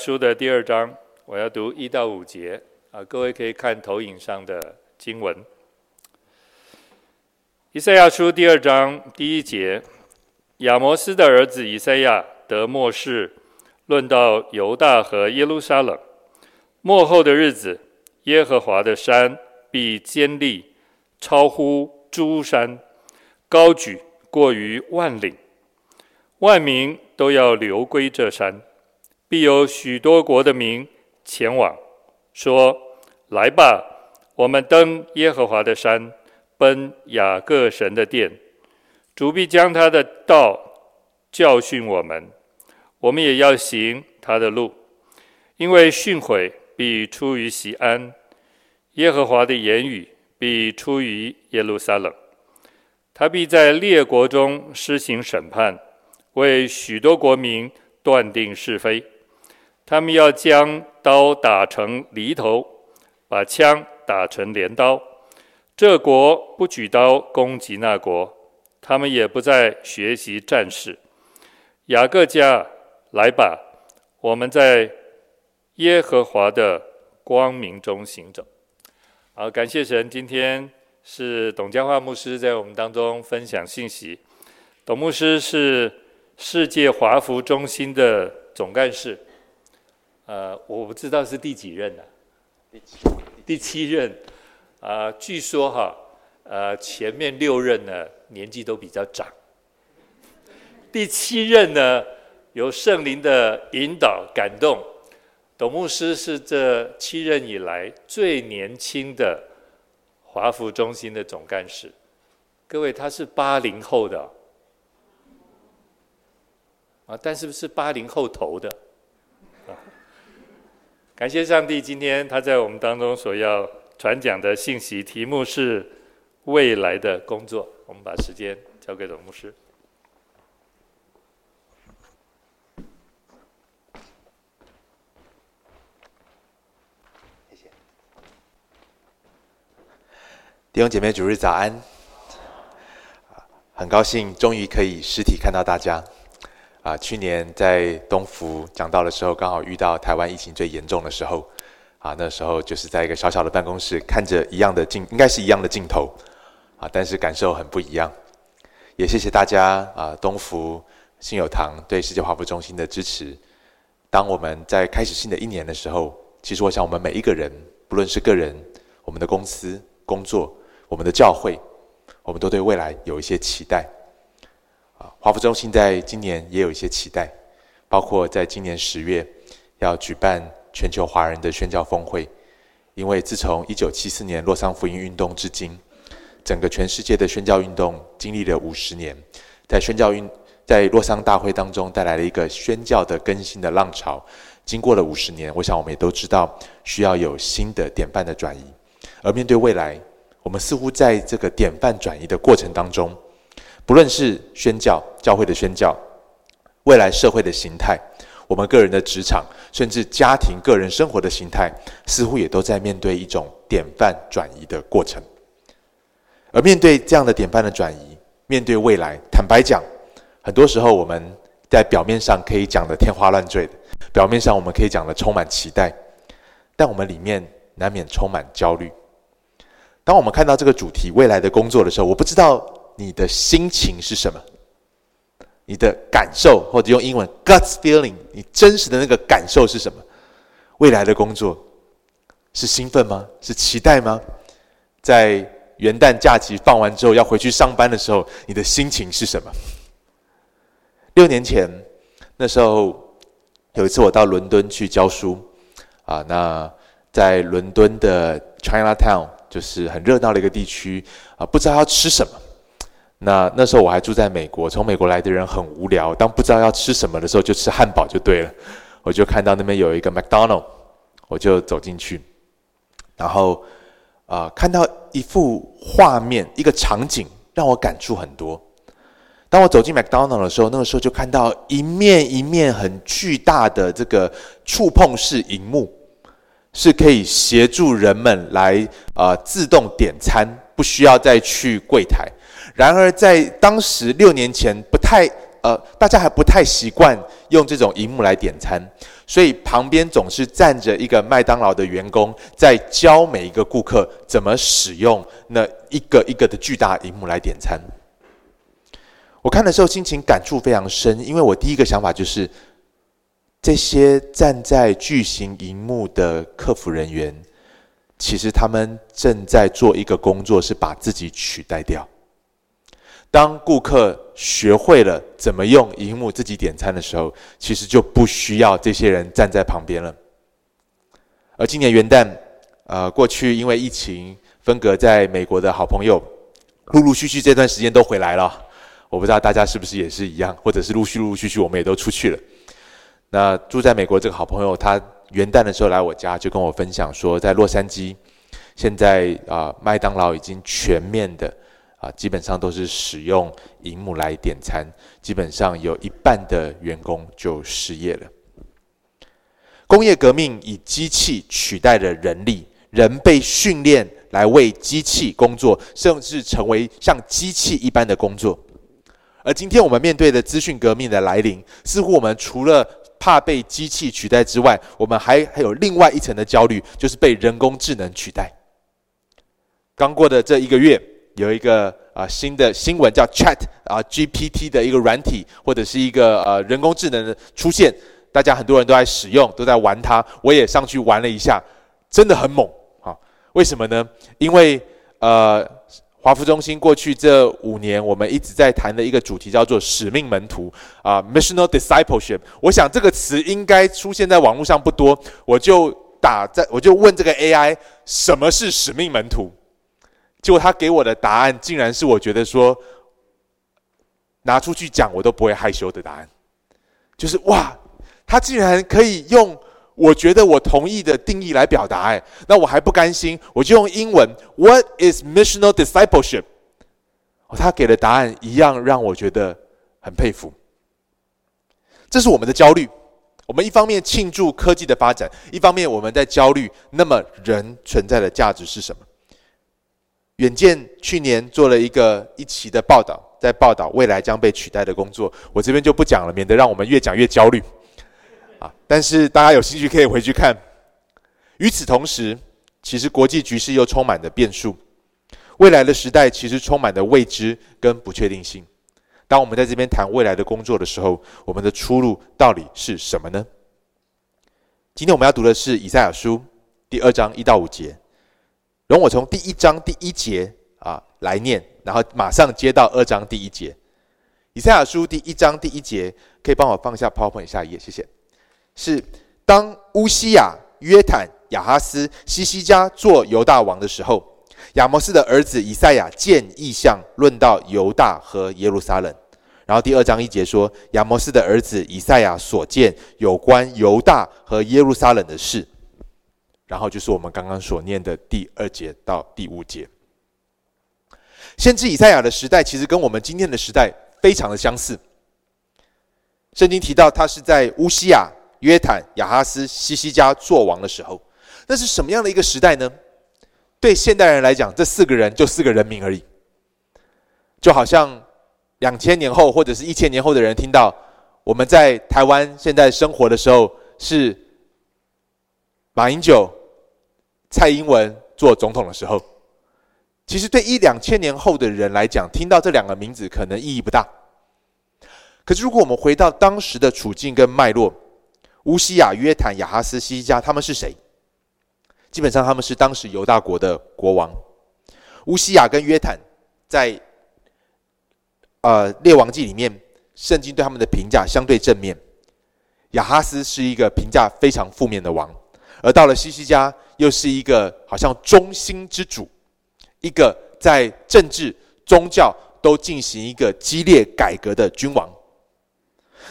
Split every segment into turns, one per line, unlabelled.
书的第二章，我要读一到五节啊，各位可以看投影上的经文。以赛亚书第二章第一节，亚摩斯的儿子以赛亚得末世，论到犹大和耶路撒冷，末后的日子，耶和华的山必坚立，超乎诸山，高举过于万岭，万民都要流归这山。必有许多国的民前往，说：“来吧，我们登耶和华的山，奔雅各神的殿。主必将他的道教训我们，我们也要行他的路。因为训诲必出于西安，耶和华的言语必出于耶路撒冷。他必在列国中施行审判，为许多国民断定是非。”他们要将刀打成犁头，把枪打成镰刀。这国不举刀攻击那国，他们也不再学习战事。雅各家，来吧，我们在耶和华的光明中行走。好，感谢神，今天是董家化牧师在我们当中分享信息。董牧师是世界华福中心的总干事。呃，我不知道是第几任了，第七，第七任，啊、呃，据说哈，呃，前面六任呢年纪都比较长，第七任呢由圣灵的引导感动，董牧师是这七任以来最年轻的华福中心的总干事，各位他是八零后的，啊，但是不是八零后头的？感谢上帝，今天他在我们当中所要传讲的信息题目是未来的工作。我们把时间交给董牧
师。弟兄姐妹，主日早安！很高兴终于可以实体看到大家。啊，去年在东福讲道的时候，刚好遇到台湾疫情最严重的时候，啊，那时候就是在一个小小的办公室，看着一样的镜，应该是一样的镜头，啊，但是感受很不一样。也谢谢大家啊，东福信友堂对世界华服中心的支持。当我们在开始新的一年的时候，其实我想我们每一个人，不论是个人、我们的公司、工作、我们的教会，我们都对未来有一些期待。啊华福中心在今年也有一些期待，包括在今年十月要举办全球华人的宣教峰会。因为自从一九七四年洛桑福音运动至今，整个全世界的宣教运动经历了五十年，在宣教运在洛桑大会当中带来了一个宣教的更新的浪潮。经过了五十年，我想我们也都知道需要有新的典范的转移。而面对未来，我们似乎在这个典范转移的过程当中。不论是宣教、教会的宣教，未来社会的形态，我们个人的职场，甚至家庭、个人生活的形态，似乎也都在面对一种典范转移的过程。而面对这样的典范的转移，面对未来，坦白讲，很多时候我们在表面上可以讲得天花乱坠的，表面上我们可以讲得充满期待，但我们里面难免充满焦虑。当我们看到这个主题未来的工作的时候，我不知道。你的心情是什么？你的感受，或者用英文 “guts feeling”，你真实的那个感受是什么？未来的工作是兴奋吗？是期待吗？在元旦假期放完之后要回去上班的时候，你的心情是什么？六年前，那时候有一次我到伦敦去教书，啊，那在伦敦的 Chinatown 就是很热闹的一个地区，啊，不知道要吃什么。那那时候我还住在美国，从美国来的人很无聊，当不知道要吃什么的时候，就吃汉堡就对了。我就看到那边有一个麦当劳，我就走进去，然后啊、呃，看到一幅画面，一个场景，让我感触很多。当我走进麦当劳的时候，那个时候就看到一面一面很巨大的这个触碰式荧幕，是可以协助人们来、呃、自动点餐，不需要再去柜台。然而，在当时六年前，不太呃，大家还不太习惯用这种荧幕来点餐，所以旁边总是站着一个麦当劳的员工，在教每一个顾客怎么使用那一个一个的巨大荧幕来点餐。我看的时候心情感触非常深，因为我第一个想法就是，这些站在巨型荧幕的客服人员，其实他们正在做一个工作，是把自己取代掉。当顾客学会了怎么用荧幕自己点餐的时候，其实就不需要这些人站在旁边了。而今年元旦，呃，过去因为疫情分隔在美国的好朋友，陆陆续续这段时间都回来了。我不知道大家是不是也是一样，或者是陆续陆陆续续我们也都出去了。那住在美国这个好朋友，他元旦的时候来我家，就跟我分享说，在洛杉矶，现在啊，麦当劳已经全面的。啊，基本上都是使用荧幕来点餐，基本上有一半的员工就失业了。工业革命以机器取代了人力，人被训练来为机器工作，甚至成为像机器一般的工作。而今天我们面对的资讯革命的来临，似乎我们除了怕被机器取代之外，我们还还有另外一层的焦虑，就是被人工智能取代。刚过的这一个月。有一个啊、新的新闻叫 Chat 啊、GPT 的一个软体，或者是一个呃人工智能的出现，大家很多人都在使用，都在玩它。我也上去玩了一下，真的很猛啊！为什么呢？因为呃华福中心过去这五年，我们一直在谈的一个主题叫做使命门徒啊、Missional Discipleship。我想这个词应该出现在网络上不多，我就打在我就问这个 AI 什么是使命门徒。结果他给我的答案，竟然是我觉得说拿出去讲我都不会害羞的答案，就是哇，他竟然可以用我觉得我同意的定义来表达，哎，那我还不甘心，我就用英文 What is missional discipleship？他给的答案一样让我觉得很佩服。这是我们的焦虑，我们一方面庆祝科技的发展，一方面我们在焦虑，那么人存在的价值是什么？远见去年做了一个一期的报道，在报道未来将被取代的工作，我这边就不讲了，免得让我们越讲越焦虑。啊，但是大家有兴趣可以回去看。与此同时，其实国际局势又充满着变数，未来的时代其实充满着未知跟不确定性。当我们在这边谈未来的工作的时候，我们的出路到底是什么呢？今天我们要读的是以赛亚书第二章一到五节。容我从第一章第一节啊来念，然后马上接到二章第一节。以赛亚书第一章第一节，可以帮我放下 PowerPoint 下一页，谢谢。是当乌西亚、约坦、亚哈斯、西西家做犹大王的时候，亚摩斯的儿子以赛亚见异象，论到犹大和耶路撒冷。然后第二章一节说，亚摩斯的儿子以赛亚所见有关犹大和耶路撒冷的事。然后就是我们刚刚所念的第二节到第五节。先知以赛亚的时代其实跟我们今天的时代非常的相似。圣经提到他是在乌西亚、约坦、亚哈斯、西西家做王的时候，那是什么样的一个时代呢？对现代人来讲，这四个人就四个人名而已。就好像两千年后或者是一千年后的人听到我们在台湾现在生活的时候是马英九。蔡英文做总统的时候，其实对一两千年后的人来讲，听到这两个名字可能意义不大。可是如果我们回到当时的处境跟脉络，乌西雅、约坦、亚哈斯、西家，他们是谁？基本上他们是当时犹大国的国王。乌西雅跟约坦在呃列王记里面，圣经对他们的评价相对正面。亚哈斯是一个评价非常负面的王。而到了西西家，又是一个好像中心之主，一个在政治、宗教都进行一个激烈改革的君王。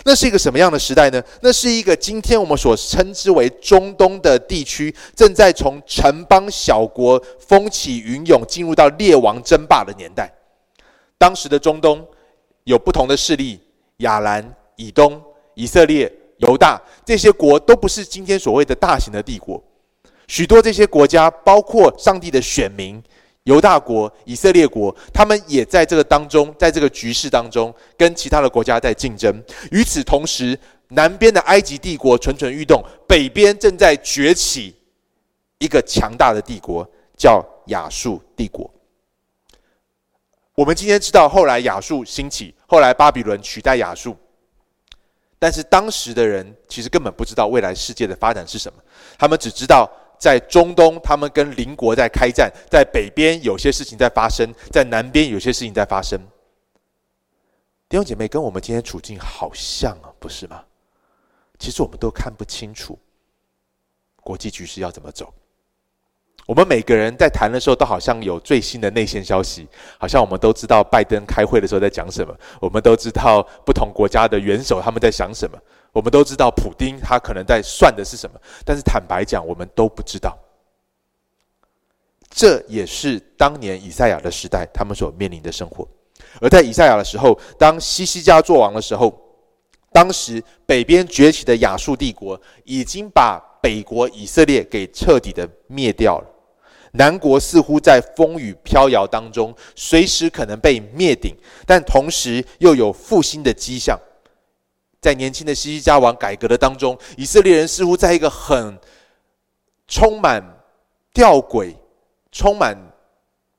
那是一个什么样的时代呢？那是一个今天我们所称之为中东的地区，正在从城邦小国风起云涌，进入到列王争霸的年代。当时的中东有不同的势力：亚兰、以东、以色列。犹大这些国都不是今天所谓的大型的帝国，许多这些国家，包括上帝的选民，犹大国、以色列国，他们也在这个当中，在这个局势当中，跟其他的国家在竞争。与此同时，南边的埃及帝国蠢蠢欲动，北边正在崛起一个强大的帝国，叫亚述帝国。我们今天知道，后来亚述兴起，后来巴比伦取代亚述。但是当时的人其实根本不知道未来世界的发展是什么，他们只知道在中东，他们跟邻国在开战；在北边有些事情在发生，在南边有些事情在发生。弟兄姐妹，跟我们今天处境好像啊，不是吗？其实我们都看不清楚国际局势要怎么走。我们每个人在谈的时候，都好像有最新的内线消息，好像我们都知道拜登开会的时候在讲什么，我们都知道不同国家的元首他们在想什么，我们都知道普丁他可能在算的是什么。但是坦白讲，我们都不知道。这也是当年以赛亚的时代他们所面临的生活。而在以赛亚的时候，当西西家作王的时候，当时北边崛起的亚述帝国已经把北国以色列给彻底的灭掉了。南国似乎在风雨飘摇当中，随时可能被灭顶，但同时又有复兴的迹象。在年轻的西西家王改革的当中，以色列人似乎在一个很充满吊诡、充满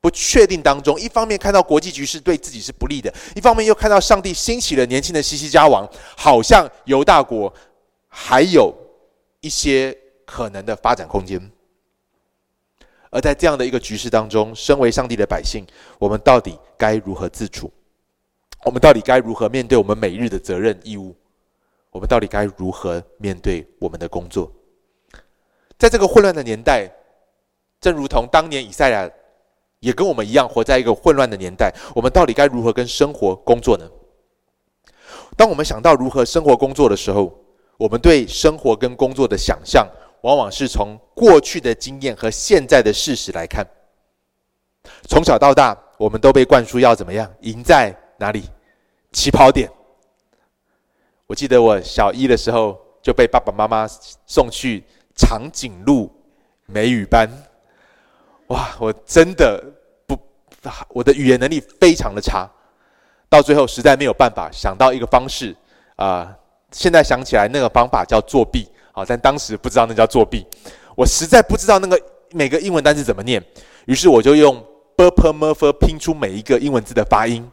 不确定当中。一方面看到国际局势对自己是不利的，一方面又看到上帝兴起了年轻的西西家王，好像犹大国还有一些可能的发展空间。而在这样的一个局势当中，身为上帝的百姓，我们到底该如何自处？我们到底该如何面对我们每日的责任义务？我们到底该如何面对我们的工作？在这个混乱的年代，正如同当年以赛亚也跟我们一样，活在一个混乱的年代，我们到底该如何跟生活工作呢？当我们想到如何生活工作的时候，我们对生活跟工作的想象，往往是从过去的经验和现在的事实来看。从小到大，我们都被灌输要怎么样？赢在哪里？起跑点。我记得我小一的时候就被爸爸妈妈送去长颈鹿美语班。哇，我真的不，我的语言能力非常的差。到最后实在没有办法想到一个方式啊，现在想起来那个方法叫作弊。好，但当时不知道那叫作弊，我实在不知道那个每个英文单词怎么念，于是我就用 burp murf 拼出每一个英文字的发音。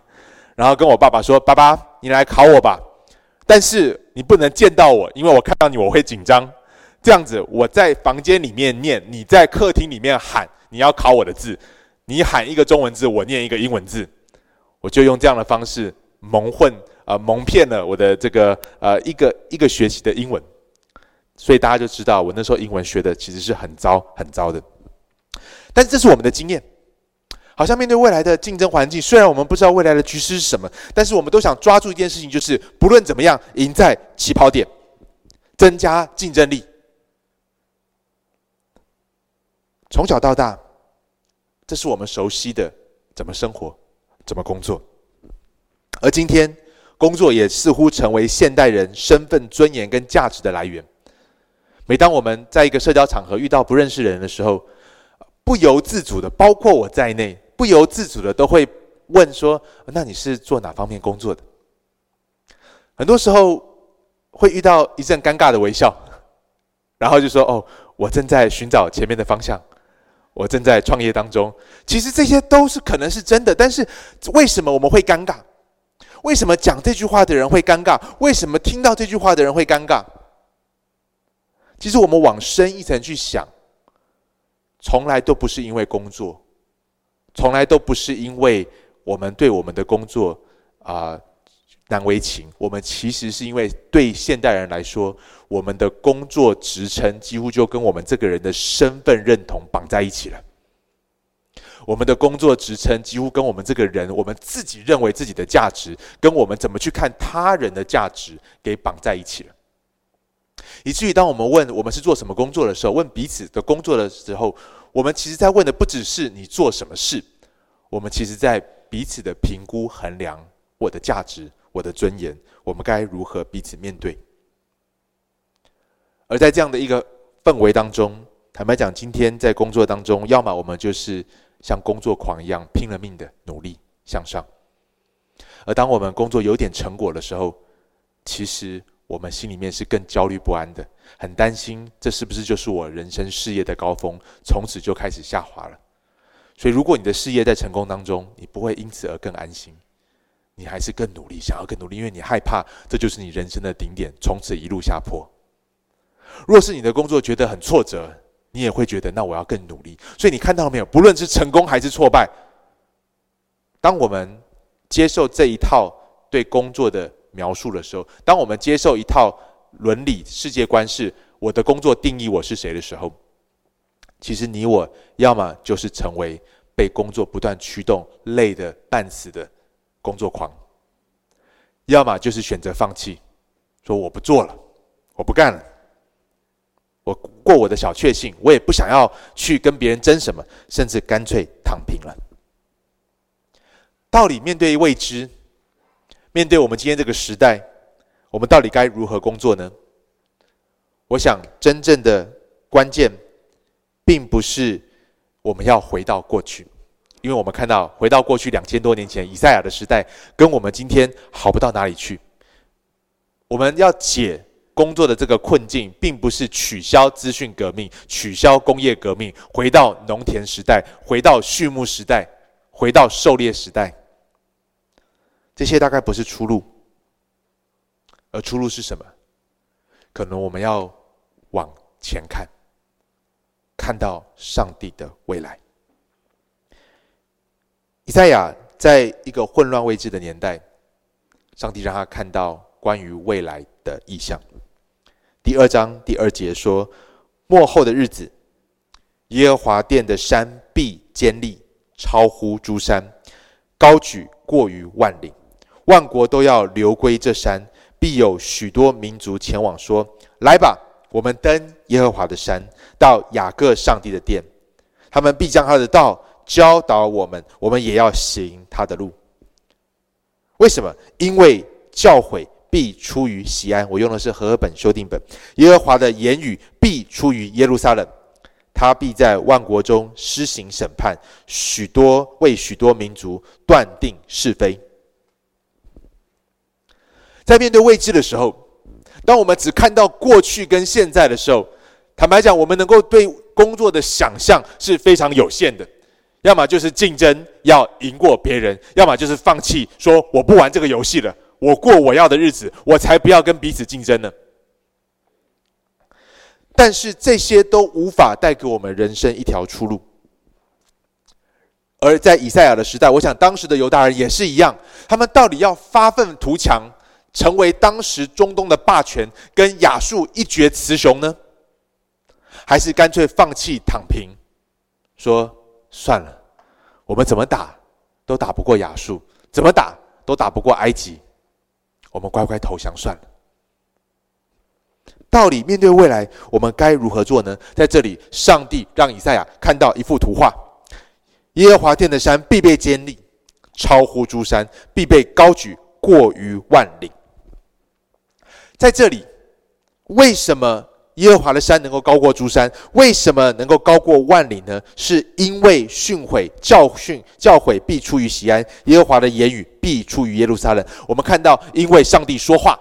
然后跟我爸爸说，爸爸，你来考我吧。但是你不能见到我，因为我看到你我会紧张。这样子我在房间里面念，你在客厅里面喊，你要考我的字，你喊一个中文字，我念一个英文字。我就用这样的方式蒙混呃蒙骗了我的这个呃一个一个学期的英文。所以大家就知道，我那时候英文学的其实是很糟很糟的。但是这是我们的经验，好像面对未来的竞争环境，虽然我们不知道未来的局势是什么，但是我们都想抓住一件事情，就是不论怎么样，赢在起跑点，增加竞争力。从小到大，这是我们熟悉的怎么生活、怎么工作。而今天，工作也似乎成为现代人身份尊严跟价值的来源。每当我们在一个社交场合遇到不认识的人的时候，不由自主的，包括我在内，不由自主的都会问说：“那你是做哪方面工作的？”很多时候会遇到一阵尴尬的微笑，然后就说：“哦，我正在寻找前面的方向，我正在创业当中。”其实这些都是可能是真的，但是为什么我们会尴尬？为什么讲这句话的人会尴尬？为什么听到这句话的人会尴尬？其实我们往深一层去想，从来都不是因为工作，从来都不是因为我们对我们的工作啊、难为情。我们其实是因为对现代人来说，我们的工作职称几乎就跟我们这个人的身份认同绑在一起了。我们的工作职称几乎跟我们这个人，我们自己认为自己的价值，跟我们怎么去看他人的价值给绑在一起了。以至于当我们问我们是做什么工作的时候，问彼此的工作的时候，我们其实在问的不只是你做什么事，我们其实在彼此的评估衡量我的价值、我的尊严，我们该如何彼此面对。而在这样的一个氛围当中，坦白讲，今天在工作当中，要么我们就是像工作狂一样拼了命的努力向上，而当我们工作有点成果的时候，其实。我们心里面是更焦虑不安的，很担心这是不是就是我人生事业的高峰，从此就开始下滑了。所以，如果你的事业在成功当中，你不会因此而更安心，你还是更努力，想要更努力，因为你害怕这就是你人生的顶点，从此一路下坡。若是你的工作觉得很挫折，你也会觉得那我要更努力。所以你看到没有？不论是成功还是挫败，当我们接受这一套对工作的描述的时候，当我们接受一套伦理世界观，是我的工作定义我是谁的时候，其实你我要么就是成为被工作不断驱动、累得半死的工作狂，要么就是选择放弃，说我不做了，我不干了。我过我的小确幸，我也不想要去跟别人争什么，甚至干脆躺平了。道理面对未知，面对我们今天这个时代，我们到底该如何工作呢？我想，真正的关键，并不是我们要回到过去，因为我们看到回到过去两千多年前以赛亚的时代，跟我们今天好不到哪里去。我们要解。工作的这个困境，并不是取消资讯革命、取消工业革命，回到农田时代，回到畜牧时代，回到狩猎时代。这些大概不是出路，而出路是什么？可能我们要往前看，看到上帝的未来。以赛亚在一个混乱未知的年代，上帝让他看到关于未来的意象。第二章第二节说：“末后的日子，耶和华殿的山必坚立，超乎诸山，高举过于万岭。万国都要流归这山，必有许多民族前往，说：来吧，我们登耶和华的山，到雅各上帝的殿。他们必将他的道教导我们，我们也要行他的路。为什么？因为教诲。”必出于西安，我用的是和合本修订本。耶和华的言语必出于耶路撒冷，他必在万国中施行审判，许多为许多民族断定是非。在面对未知的时候，当我们只看到过去跟现在的时候，坦白讲，我们能够对工作的想象是非常有限的。要么就是竞争要赢过别人，要么就是放弃，说我不玩这个游戏了。我过我要的日子，我才不要跟彼此竞争呢。但是这些都无法带给我们人生一条出路。而在以赛亚的时代，我想当时的犹大人也是一样，他们到底要发愤图强，成为当时中东的霸权，跟亚述一决雌雄呢？还是干脆放弃躺平，说算了，我们怎么打都打不过亚述，怎么打都打不过埃及。我们乖乖投降算了。到底面对未来，我们该如何做呢？在这里，上帝让以赛亚看到一幅图画：耶和华殿的山必被坚立，超乎诸山，必被高举过于万岭。在这里，为什么？耶和华的山能够高过诸山，为什么能够高过万里呢？是因为训诲教训教诲必出于西安，耶和华的言语必出于耶路撒冷。我们看到，因为上帝说话，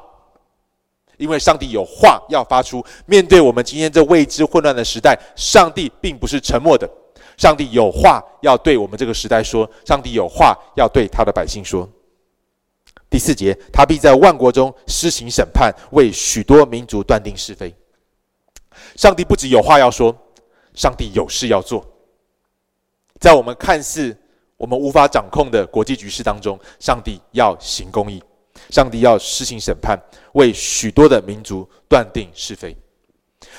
因为上帝有话要发出。面对我们今天这未知混乱的时代，上帝并不是沉默的，上帝有话要对我们这个时代说，上帝有话要对他的百姓说。第四节，他必在万国中施行审判，为许多民族断定是非。上帝不只有话要说，上帝有事要做。在我们看似我们无法掌控的国际局势当中，上帝要行公义，上帝要施行审判，为许多的民族断定是非。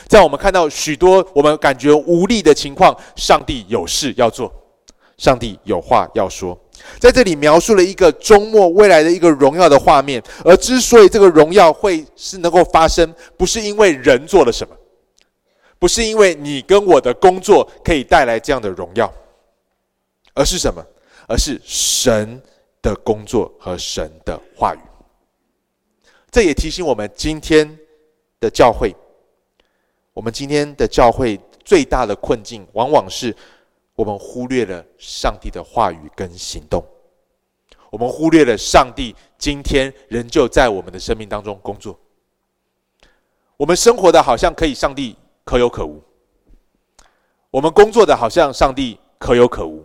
在我们看到许多我们感觉无力的情况，上帝有事要做，上帝有话要说。在这里描述了一个终末未来的一个荣耀的画面，而之所以这个荣耀会是能够发生，不是因为人做了什么。不是因为你跟我的工作可以带来这样的荣耀，而是什么？而是神的工作和神的话语。这也提醒我们今天的教会，我们今天的教会最大的困境，往往是我们忽略了上帝的话语跟行动，我们忽略了上帝今天仍旧在我们的生命当中工作。我们生活的好像可以上帝可有可无，我们工作的好像上帝可有可无。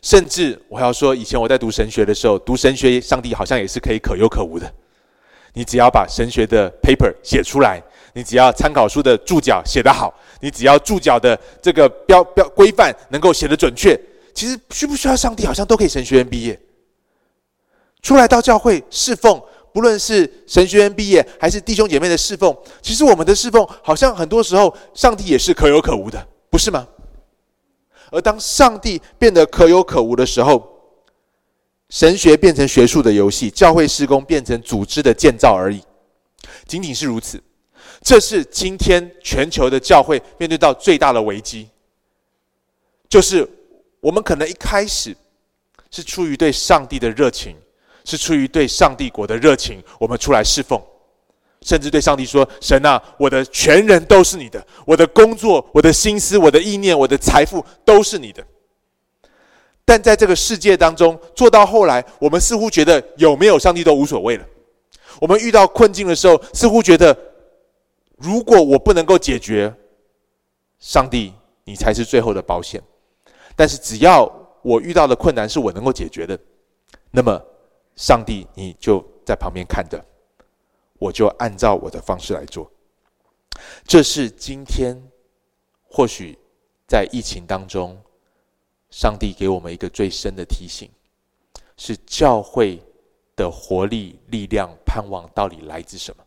甚至我还要说，以前我在读神学的时候，读神学，上帝好像也是可以可有可无的。你只要把神学的 paper 写出来，你只要参考书的注脚写得好，你只要注脚的这个标标规范能够写得准确，其实需不需要上帝，好像都可以神学院毕业。出来到教会侍奉，不论是神学院毕业还是弟兄姐妹的侍奉，其实我们的侍奉好像很多时候上帝也是可有可无的，不是吗？而当上帝变得可有可无的时候，神学变成学术的游戏，教会施工变成组织的建造而已，仅仅是如此。这是今天全球的教会面对到最大的危机，就是我们可能一开始是出于对上帝的热情，是出于对上帝国的热情，我们出来侍奉。甚至对上帝说：“神啊，我的全人都是你的，我的工作、我的心思、我的意念、我的财富都是你的。”但在这个世界当中，做到后来，我们似乎觉得有没有上帝都无所谓了。我们遇到困境的时候，似乎觉得，如果我不能够解决，上帝你才是最后的保险。但是只要我遇到的困难是我能够解决的，那么上帝你就在旁边看着。我就按照我的方式来做。这是今天或许在疫情当中，上帝给我们一个最深的提醒：是教会的活力、力量、盼望到底来自什么？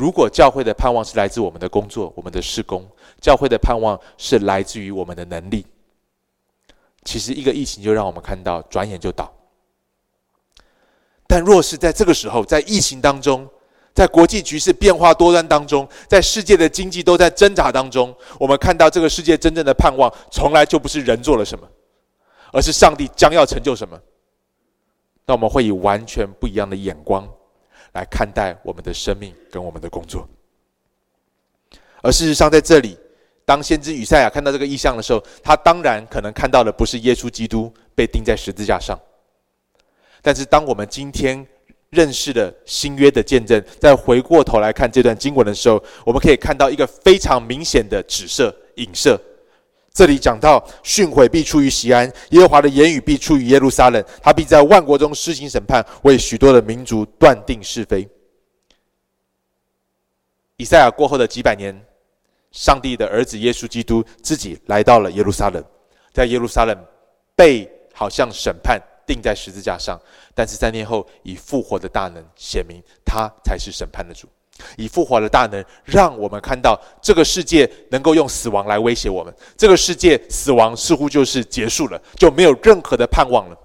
如果教会的盼望是来自我们的工作、我们的事工，教会的盼望是来自于我们的能力，其实一个疫情就让我们看到，转眼就倒。但若是在这个时候，在疫情当中，在国际局势变化多端当中，在世界的经济都在挣扎当中，我们看到这个世界真正的盼望，从来就不是人做了什么，而是上帝将要成就什么。那我们会以完全不一样的眼光来看待我们的生命跟我们的工作。而事实上，在这里，当先知以赛亚看到这个异象的时候，他当然可能看到的不是耶稣基督被钉在十字架上。但是，当我们今天认识了新约的见证，再回过头来看这段经文的时候，我们可以看到一个非常明显的指示、影射。这里讲到训诲必出于西安，耶和华的言语必出于耶路撒冷，他必在万国中施行审判，为许多的民族断定是非。以赛亚过后的几百年，上帝的儿子耶稣基督自己来到了耶路撒冷，在耶路撒冷被好像审判。钉在十字架上，但是三天后以复活的大能显明，他才是审判的主。以复活的大能，让我们看到这个世界能够用死亡来威胁我们。这个世界死亡似乎就是结束了，就没有任何的盼望了。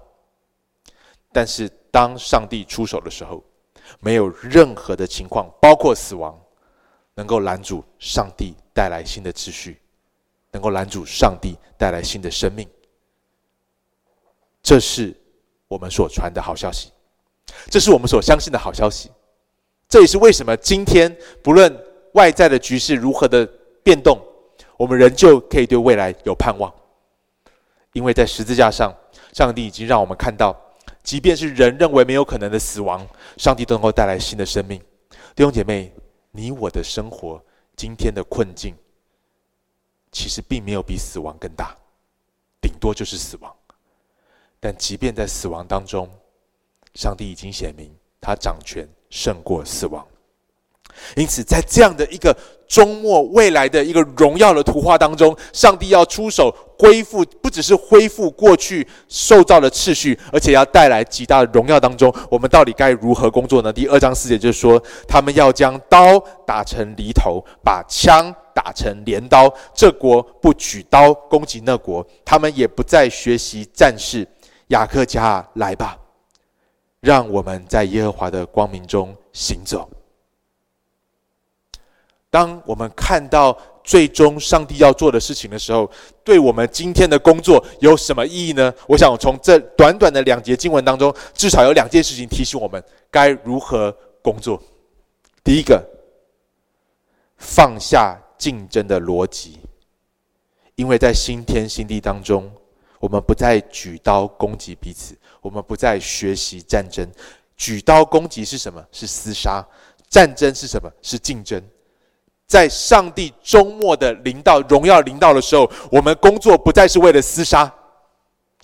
但是当上帝出手的时候，没有任何的情况，包括死亡，能够拦阻上帝带来新的秩序，能够拦阻上帝带来新的生命。这是。我们所传的好消息，这是我们所相信的好消息。这也是为什么今天不论外在的局势如何的变动，我们仍旧可以对未来有盼望。因为在十字架上，上帝已经让我们看到，即便是人认为没有可能的死亡，上帝都能够带来新的生命。弟兄姐妹，你我的生活今天的困境，其实并没有比死亡更大，顶多就是死亡。但即便在死亡当中，上帝已经显明他掌权胜过死亡。因此，在这样的一个终末未来的一个荣耀的图画当中，上帝要出手恢复，不只是恢复过去受造的秩序，而且要带来极大的荣耀当中，我们到底该如何工作呢？第二章四节就是说，他们要将刀打成犁头，把枪打成镰刀。这国不举刀攻击那国，他们也不再学习战事。雅各家，来吧，让我们在耶和华的光明中行走。当我们看到最终上帝要做的事情的时候，对我们今天的工作有什么意义呢？我想从这短短的两节经文当中，至少有两件事情提醒我们该如何工作。第一个，放下竞争的逻辑，因为在新天新地当中。我们不再举刀攻击彼此，我们不再学习战争。举刀攻击是什么？是厮杀。战争是什么？是竞争。在上帝周末的临到、荣耀临到的时候，我们工作不再是为了厮杀。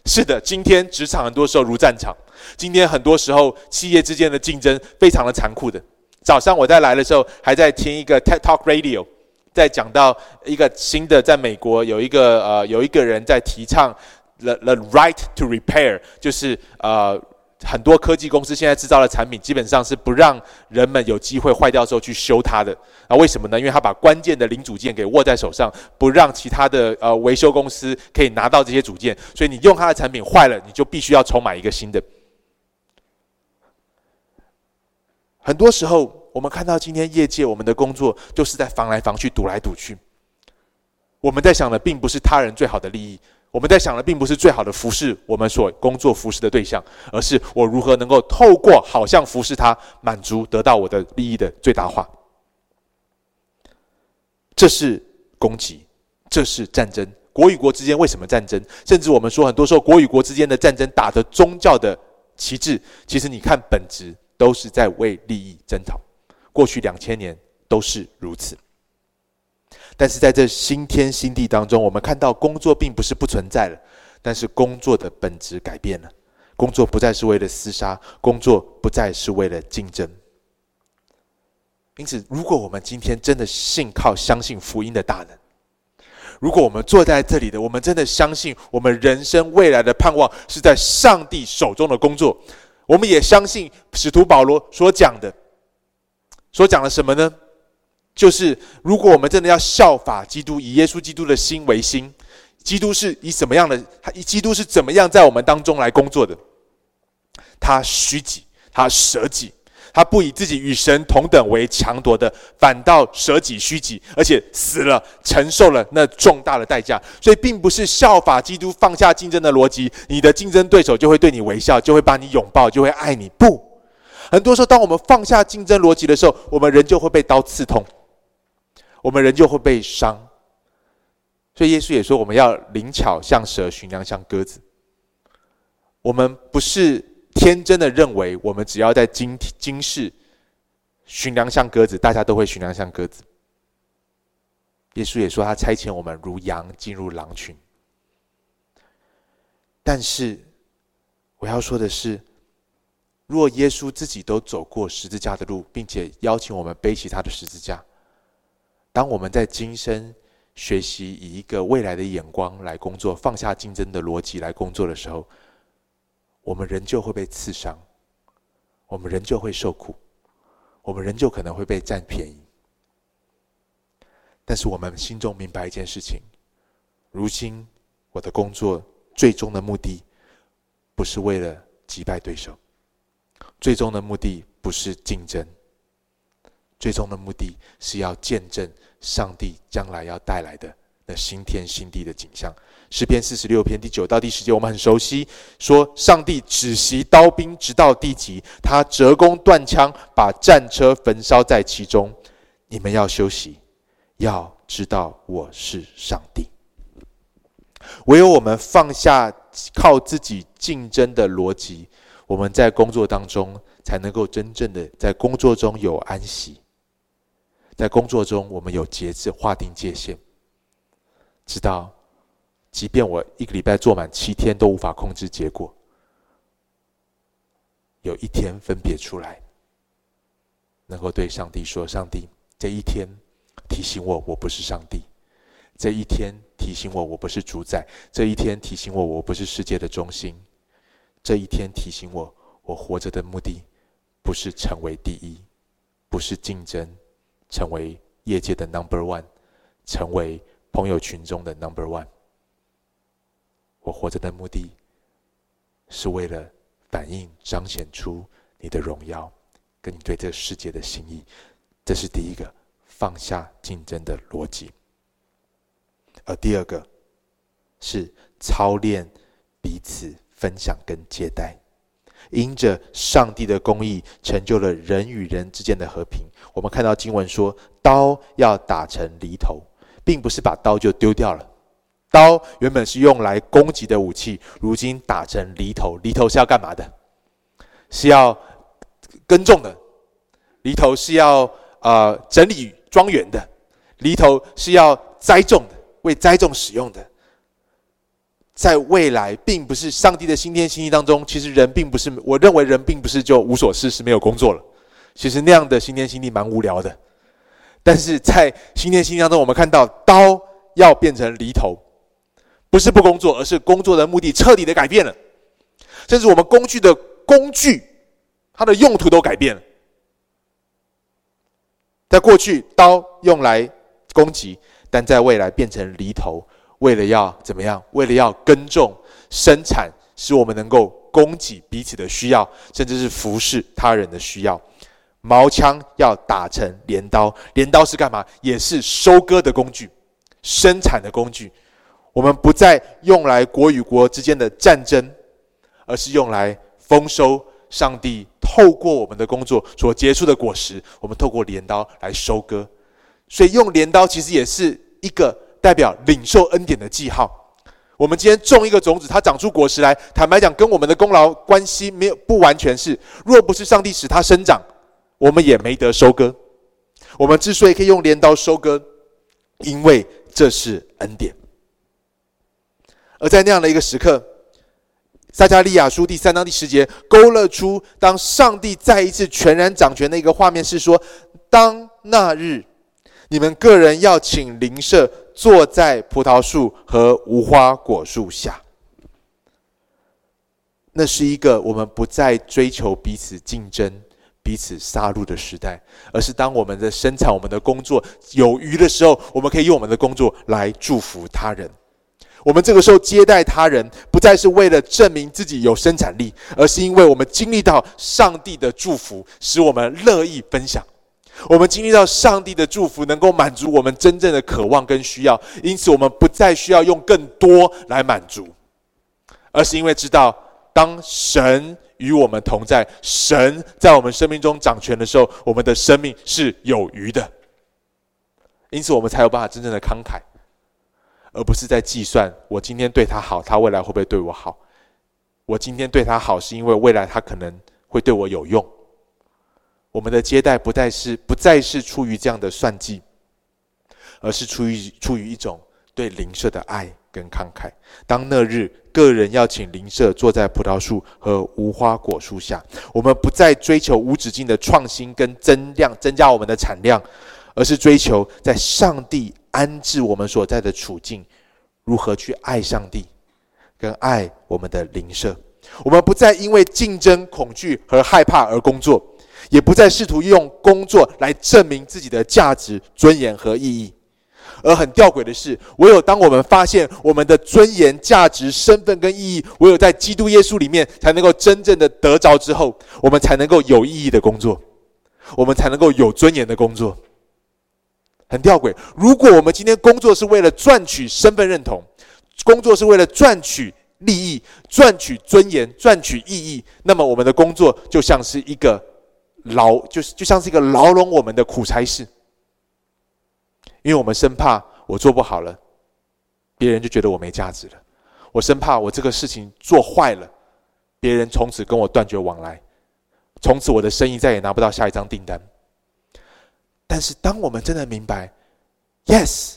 是的，今天职场很多时候如战场。今天很多时候企业之间的竞争非常的残酷的。早上我在来的时候，还在听一个 TED Talk Radio，在讲到一个新的，在美国有一个呃有一个人在提倡 the the right to repair，就是呃。很多科技公司现在制造的产品，基本上是不让人们有机会坏掉之后去修它的。啊，为什么呢？因为他把关键的零组件给握在手上，不让其他的呃维修公司可以拿到这些组件。所以你用他的产品坏了，你就必须要重买一个新的。很多时候，我们看到今天业界我们的工作，就是在防来防去、赌来赌去。我们在想的，并不是他人最好的利益。我们在想的并不是最好的服侍我们所工作服侍的对象，而是我如何能够透过好像服侍他，满足得到我的利益的最大化。这是攻击，这是战争。国与国之间为什么战争？甚至我们说，很多时候国与国之间的战争打着宗教的旗帜，其实你看本质都是在为利益争讨。过去两千年都是如此。但是在这新天新地当中，我们看到工作并不是不存在了，但是工作的本质改变了。工作不再是为了厮杀，工作不再是为了竞争。因此，如果我们今天真的信靠、相信福音的大能，如果我们坐在这里的，我们真的相信我们人生未来的盼望是在上帝手中的工作，我们也相信使徒保罗所讲的，所讲了什么呢？就是，如果我们真的要效法基督，以耶稣基督的心为心，基督是以什么样的？他基督是怎么样在我们当中来工作的？他虚己，他舍己，他不以自己与神同等为强夺的，反倒舍己虚己，而且死了，承受了那重大的代价。所以，并不是效法基督放下竞争的逻辑，你的竞争对手就会对你微笑，就会把你拥抱，就会爱你。不，很多时候，当我们放下竞争逻辑的时候，我们人就会被刀刺痛。我们人就会被伤，所以耶稣也说，我们要灵巧像蛇，驯良像鸽子。我们不是天真的认为，我们只要在今今世驯良像鸽子，大家都会驯良像鸽子。耶稣也说，他差遣我们如羊进入狼群。但是我要说的是，若耶稣自己都走过十字架的路，并且邀请我们背起他的十字架。当我们在今生学习以一个未来的眼光来工作，放下竞争的逻辑来工作的时候，我们仍旧会被刺伤，我们仍旧会受苦，我们仍旧可能会被占便宜。但是我们心中明白一件事情：如今我的工作最终的目的，不是为了击败对手，最终的目的不是竞争。最终的目的是要见证上帝将来要带来的那新天新地的景象。诗篇四十六篇第九到第十节，我们很熟悉，说上帝只袭刀兵，直到地极；他折弓断枪，把战车焚烧在其中。你们要休息，要知道我是上帝。唯有我们放下靠自己竞争的逻辑，我们在工作当中才能够真正的在工作中有安息。在工作中，我们有节制，划定界限，知道，即便我一个礼拜做满七天都无法控制结果，有一天分别出来，能够对上帝说：“上帝，这一天提醒我，我不是上帝；这一天提醒我，我不是主宰；这一天提醒我，我不是世界的中心；这一天提醒我，我活着的目的不是成为第一，不是竞争。”成为业界的 number one，成为朋友群中的 number one。我活着的目的，是为了反映、彰显出你的荣耀，跟你对这个世界的心意。这是第一个，放下竞争的逻辑。而第二个，是操练彼此分享跟接待。因着上帝的公义，成就了人与人之间的和平。我们看到经文说，刀要打成犁头，并不是把刀就丢掉了。刀原本是用来攻击的武器，如今打成犁头。犁头是要干嘛的？是要耕种的，犁头是要呃整理庄园的，犁头是要栽种的，为栽种使用的。在未来，并不是上帝的新天新地当中，其实人并不是，我认为人并不是就无所事事没有工作了。其实那样的新天新地蛮无聊的。但是在新天新地当中，我们看到刀要变成犁头，不是不工作，而是工作的目的彻底的改变了，甚至我们工具的工具，它的用途都改变了。在过去，刀用来攻击，但在未来变成犁头。为了要怎么样？为了要耕种、生产，使我们能够供给彼此的需要，甚至是服侍他人的需要。矛枪要打成镰刀，镰刀是干嘛？也是收割的工具，生产的工具。我们不再用来国与国之间的战争，而是用来丰收。上帝透过我们的工作所结出的果实，我们透过镰刀来收割。所以用镰刀其实也是一个。代表领受恩典的记号。我们今天种一个种子，它长出果实来。坦白讲，跟我们的功劳关系没有，不完全是。若不是上帝使它生长，我们也没得收割。我们之所以可以用镰刀收割，因为这是恩典。而在那样的一个时刻，撒迦利亚书第三章第十节勾勒出，当上帝再一次全然掌权的一个画面，是说，当那日。你们个人要请邻舍坐在葡萄树和无花果树下。那是一个我们不再追求彼此竞争、彼此杀戮的时代，而是当我们的生产、我们的工作有余的时候，我们可以用我们的工作来祝福他人。我们这个时候接待他人，不再是为了证明自己有生产力，而是因为我们经历到上帝的祝福，使我们乐意分享。我们经历到上帝的祝福，能够满足我们真正的渴望跟需要，因此我们不再需要用更多来满足，而是因为知道，当神与我们同在，神在我们生命中掌权的时候，我们的生命是有余的。因此，我们才有办法真正的慷慨，而不是在计算我今天对他好，他未来会不会对我好？我今天对他好，是因为未来他可能会对我有用。我们的接待不再是不再是出于这样的算计，而是出于出于一种对邻舍的爱跟慷慨。当那日个人要请邻舍坐在葡萄树和无花果树下，我们不再追求无止境的创新跟增量，增加我们的产量，而是追求在上帝安置我们所在的处境，如何去爱上帝，跟爱我们的邻舍。我们不再因为竞争、恐惧和害怕而工作。也不再试图用工作来证明自己的价值、尊严和意义，而很吊诡的是，唯有当我们发现我们的尊严、价值、身份跟意义，唯有在基督耶稣里面才能够真正的得着之后，我们才能够有意义的工作，我们才能够有尊严的工作。很吊诡，如果我们今天工作是为了赚取身份认同，工作是为了赚取利益、赚取尊严、赚取意义，那么我们的工作就像是一个。牢就是就像是一个牢笼我们的苦差事，因为我们生怕我做不好了，别人就觉得我没价值了；我生怕我这个事情做坏了，别人从此跟我断绝往来，从此我的生意再也拿不到下一张订单。但是当我们真的明白，yes，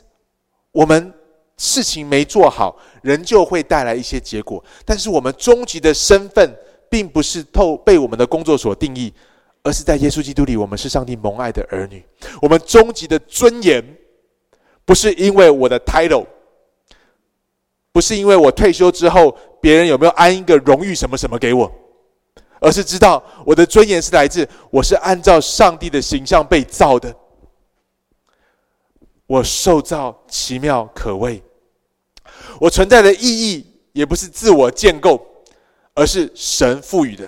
我们事情没做好，仍旧会带来一些结果，但是我们终极的身份，并不是透被我们的工作所定义。而是在耶稣基督里，我们是上帝蒙爱的儿女。我们终极的尊严，不是因为我的 title，不是因为我退休之后别人有没有安一个荣誉什么什么给我，而是知道我的尊严是来自我是按照上帝的形象被造的。我受造奇妙可畏，我存在的意义也不是自我建构，而是神赋予的。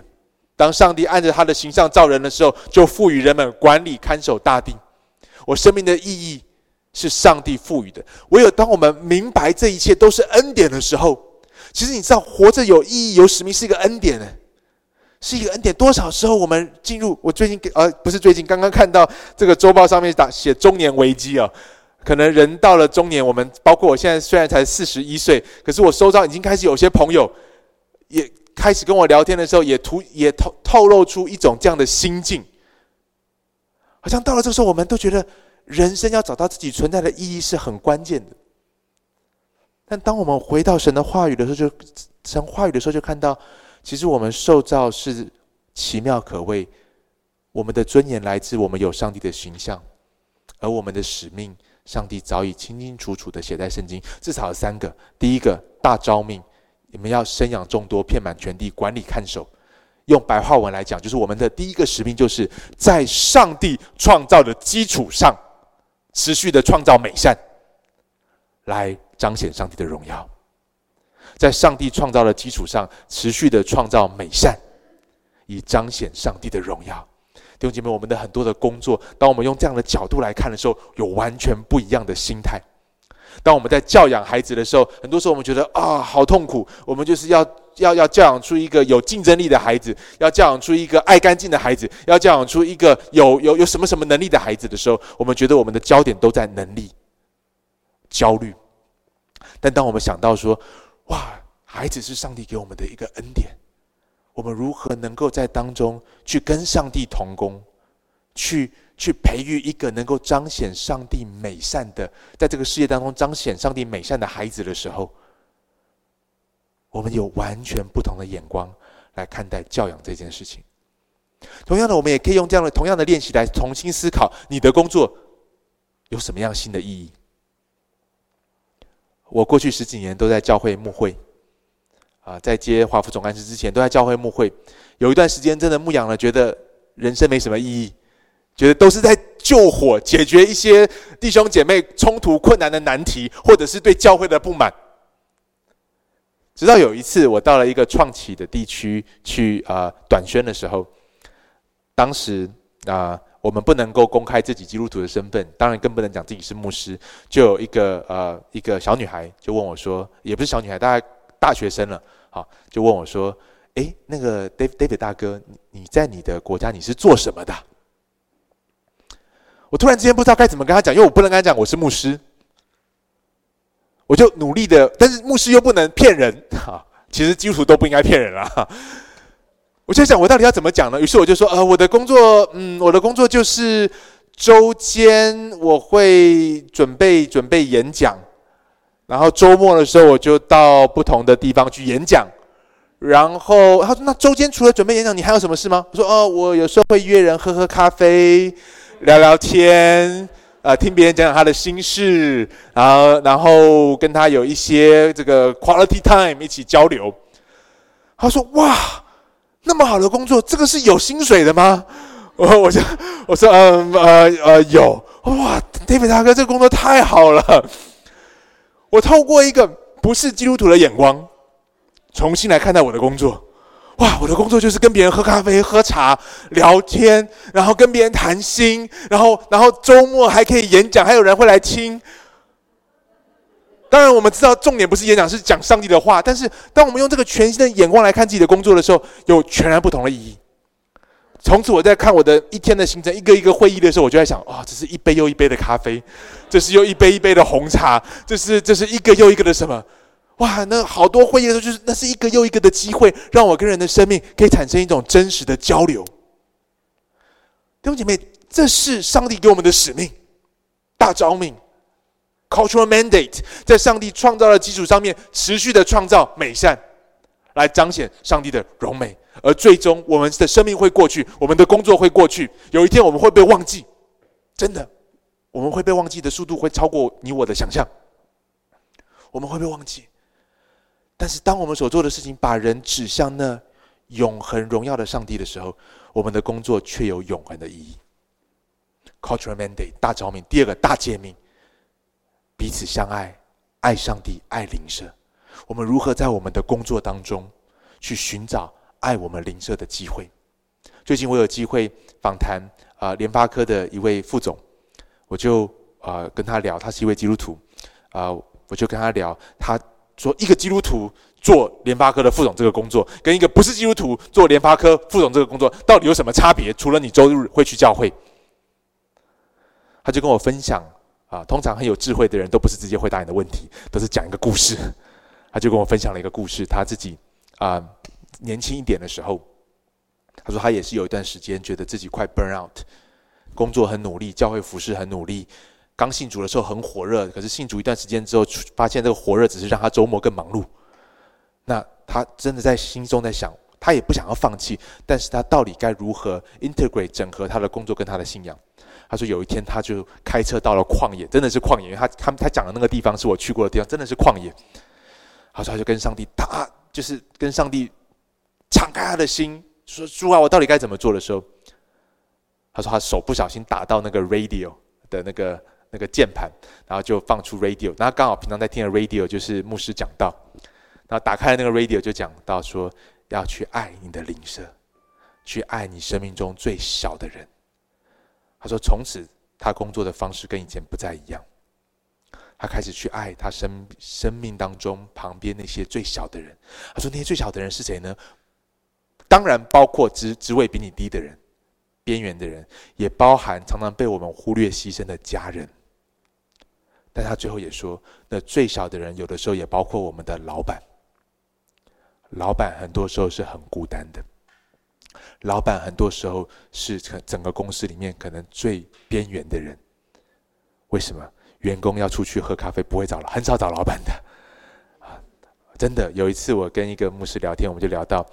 当上帝按着他的形象造人的时候，就赋予人们管理看守大地。我生命的意义是上帝赋予的。唯有当我们明白这一切都是恩典的时候，其实你知道，活着有意义、有使命是一个恩典呢，是一个恩典。多少时候我们进入？我最近呃，不是最近，刚刚看到这个周报上面打写中年危机啊，可能人到了中年，我们包括我现在虽然才四十一岁，可是我收到已经开始有些朋友也。开始跟我聊天的时候，也图也透透露出一种这样的心境。好像到了这个时候，我们都觉得人生要找到自己存在的意义是很关键的。但当我们回到神的话语的时候，就神话语的时候，就看到，其实我们受造是奇妙可畏，我们的尊严来自我们有上帝的形象，而我们的使命，上帝早已清清楚楚的写在圣经，至少有三个。第一个大召命，你们要生养众多，遍满全地，管理看守。用白话文来讲，就是我们的第一个使命，就是在上帝创造的基础上，持续的创造美善，来彰显上帝的荣耀。在上帝创造的基础上，持续的创造美善，以彰显上帝的荣耀。弟兄姐妹，我们的很多的工作，当我们用这样的角度来看的时候，有完全不一样的心态。当我们在教养孩子的时候，很多时候我们觉得啊，好痛苦。我们就是要要要教养出一个有竞争力的孩子，要教养出一个爱干净的孩子，要教养出一个有有有什么什么能力的孩子的时候，我们觉得我们的焦点都在能力、焦虑。但当我们想到说，哇，孩子是上帝给我们的一个恩典，我们如何能够在当中去跟上帝同工，去？去培育一个能够彰显上帝美善的，在这个世界当中彰显上帝美善的孩子的时候，我们有完全不同的眼光来看待教养这件事情。同样的，我们也可以用这样的同样的练习来重新思考你的工作有什么样新的意义。我过去十几年都在教会牧会，啊，在接华府总干事之前都在教会牧会，有一段时间真的牧养了，觉得人生没什么意义。觉得都是在救火，解决一些弟兄姐妹冲突困难的难题，或者是对教会的不满。直到有一次，我到了一个创企的地区去啊、呃、短宣的时候，当时啊、我们不能够公开自己基督徒的身份，当然更不能讲自己是牧师。就有一个呃一个小女孩就问我说，也不是小女孩，大概大学生了，好，就问我说，诶，那个 David David 大哥，你在你的国家你是做什么的？我突然之间不知道该怎么跟他讲，因为我不能跟他讲我是牧师，我就努力的，但是牧师又不能骗人哈。其实基督徒都不应该骗人啦。我就想，我到底要怎么讲呢？于是我就说，呃，我的工作，嗯，我的工作就是周间我会准备准备演讲，然后周末的时候我就到不同的地方去演讲。然后他说，那周间除了准备演讲，你还有什么事吗？我说，哦，我有时候会约人喝喝咖啡。聊聊天，呃，听别人讲讲他的心事，然后，然后跟他有一些这个 quality time 一起交流。他说：“哇，那么好的工作，这个是有薪水的吗？” 我我说：“我说，嗯呃呃有。”哇，David 大哥，这个工作太好了！我透过一个不是基督徒的眼光，重新来看待我的工作。哇！我的工作就是跟别人喝咖啡、喝茶、聊天，然后跟别人谈心，然后，然后周末还可以演讲，还有人会来听。当然，我们知道重点不是演讲，是讲上帝的话。但是，当我们用这个全新的眼光来看自己的工作的时候，有全然不同的意义。从此，我在看我的一天的行程，一个一个会议的时候，我就在想：哇，这是一杯又一杯的咖啡，这是又一杯一杯的红茶，这是这是一个又一个的什么？哇，那好多会议的时候，就是那是一个又一个的机会，让我跟人的生命可以产生一种真实的交流。弟兄姐妹，这是上帝给我们的使命，大召命，cultural mandate，在上帝创造的基础上面，持续的创造美善，来彰显上帝的荣美。而最终，我们的生命会过去，我们的工作会过去，有一天我们会被忘记，真的，我们会被忘记的速度会超过你我的想象，我们会被忘记。但是，当我们所做的事情把人指向那永恒荣耀的上帝的时候，我们的工作却有永恒的意义。Cultural mandate 大召命，第二个大诫命，彼此相爱，爱上帝，爱邻舍。我们如何在我们的工作当中去寻找爱我们邻舍的机会？最近我有机会访谈啊，联发科的一位副总，我就啊、呃、跟他聊，他是一位基督徒啊、呃，我就跟他聊他。说一个基督徒做联发科的副总这个工作，跟一个不是基督徒做联发科副总这个工作，到底有什么差别？除了你周日会去教会，他就跟我分享啊，通常很有智慧的人都不是直接回答你的问题，都是讲一个故事。他就跟我分享了一个故事，他自己啊年轻一点的时候，他说他也是有一段时间觉得自己快 burn out，工作很努力，教会服侍很努力。刚信主的时候很火热，可是信主一段时间之后，发现这个火热只是让他周末更忙碌。那他真的在心中在想，他也不想要放弃，但是他到底该如何 integrate 整合他的工作跟他的信仰？他说有一天他就开车到了旷野，真的是旷野，因为他他他讲的那个地方是我去过的地方，真的是旷野。他说他就跟上帝，他就是跟上帝敞开他的心，说主啊，我到底该怎么做的时候，他说他手不小心打到那个 radio 的那个那个键盘，然后就放出 radio，然后刚好平常在听的 radio 就是牧师讲到，然后打开那个 radio 就讲到说。要去爱你的邻舍，去爱你生命中最小的人。他说：“从此，他工作的方式跟以前不再一样。他开始去爱他生生命当中旁边那些最小的人。他说：那些最小的人是谁呢？当然包括职职位比你低的人、边缘的人，也包含常常被我们忽略牺牲的家人。但他最后也说，那最小的人有的时候也包括我们的老板。”老板很多时候是很孤单的，老板很多时候是整个公司里面可能最边缘的人。为什么员工要出去喝咖啡不会找了，很少找老板的啊？真的，有一次我跟一个牧师聊天，我们就聊到，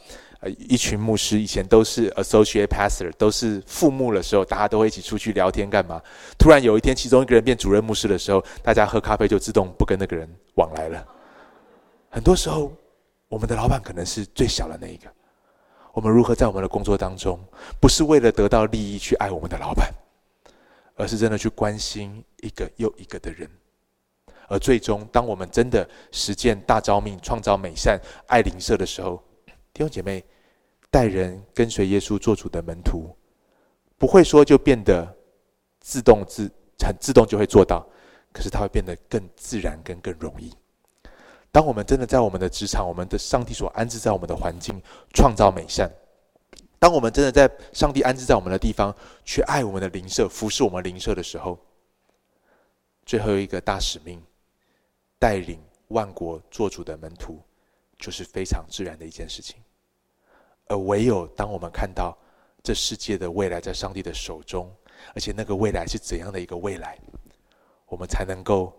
呃，一群牧师以前都是 associate pastor，都是副牧的时候，大家都会一起出去聊天干嘛？突然有一天，其中一个人变主任牧师的时候，大家喝咖啡就自动不跟那个人往来了。很多时候。我们的老板可能是最小的那一个，我们如何在我们的工作当中，不是为了得到利益去爱我们的老板，而是真的去关心一个又一个的人，而最终，当我们真的实践大招命、创造美善、爱邻舍的时候，弟兄姐妹，带人跟随耶稣做主的门徒，不会说就变得自动自很自动就会做到，可是它会变得更自然跟更容易。当我们真的在我们的职场，我们的上帝所安置在我们的环境，创造美善；当我们真的在上帝安置在我们的地方，去爱我们的邻舍、服侍我们邻舍的时候，最后一个大使命，带领万国做主的门徒，就是非常自然的一件事情。而唯有当我们看到这世界的未来在上帝的手中，而且那个未来是怎样的一个未来，我们才能够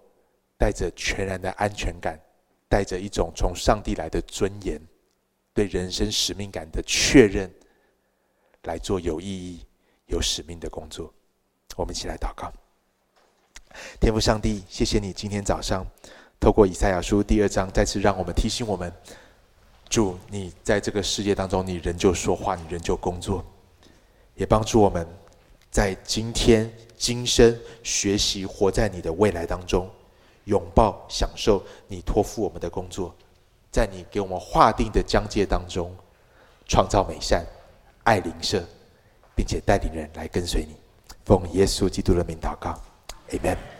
带着全然的安全感。带着一种从上帝来的尊严，对人生使命感的确认，来做有意义、有使命的工作。我们一起来祷告。天父上帝，谢谢你今天早上透过以赛亚书第二章，再次让我们提醒我们：主，你在这个世界当中，你仍旧说话，你仍旧工作，也帮助我们在今天今生学习活在你的未来当中。拥抱、享受你托付我们的工作，在你给我们划定的疆界当中，创造美善、爱邻舍，并且带领人来跟随你。奉耶稣基督的名祷告，Amen。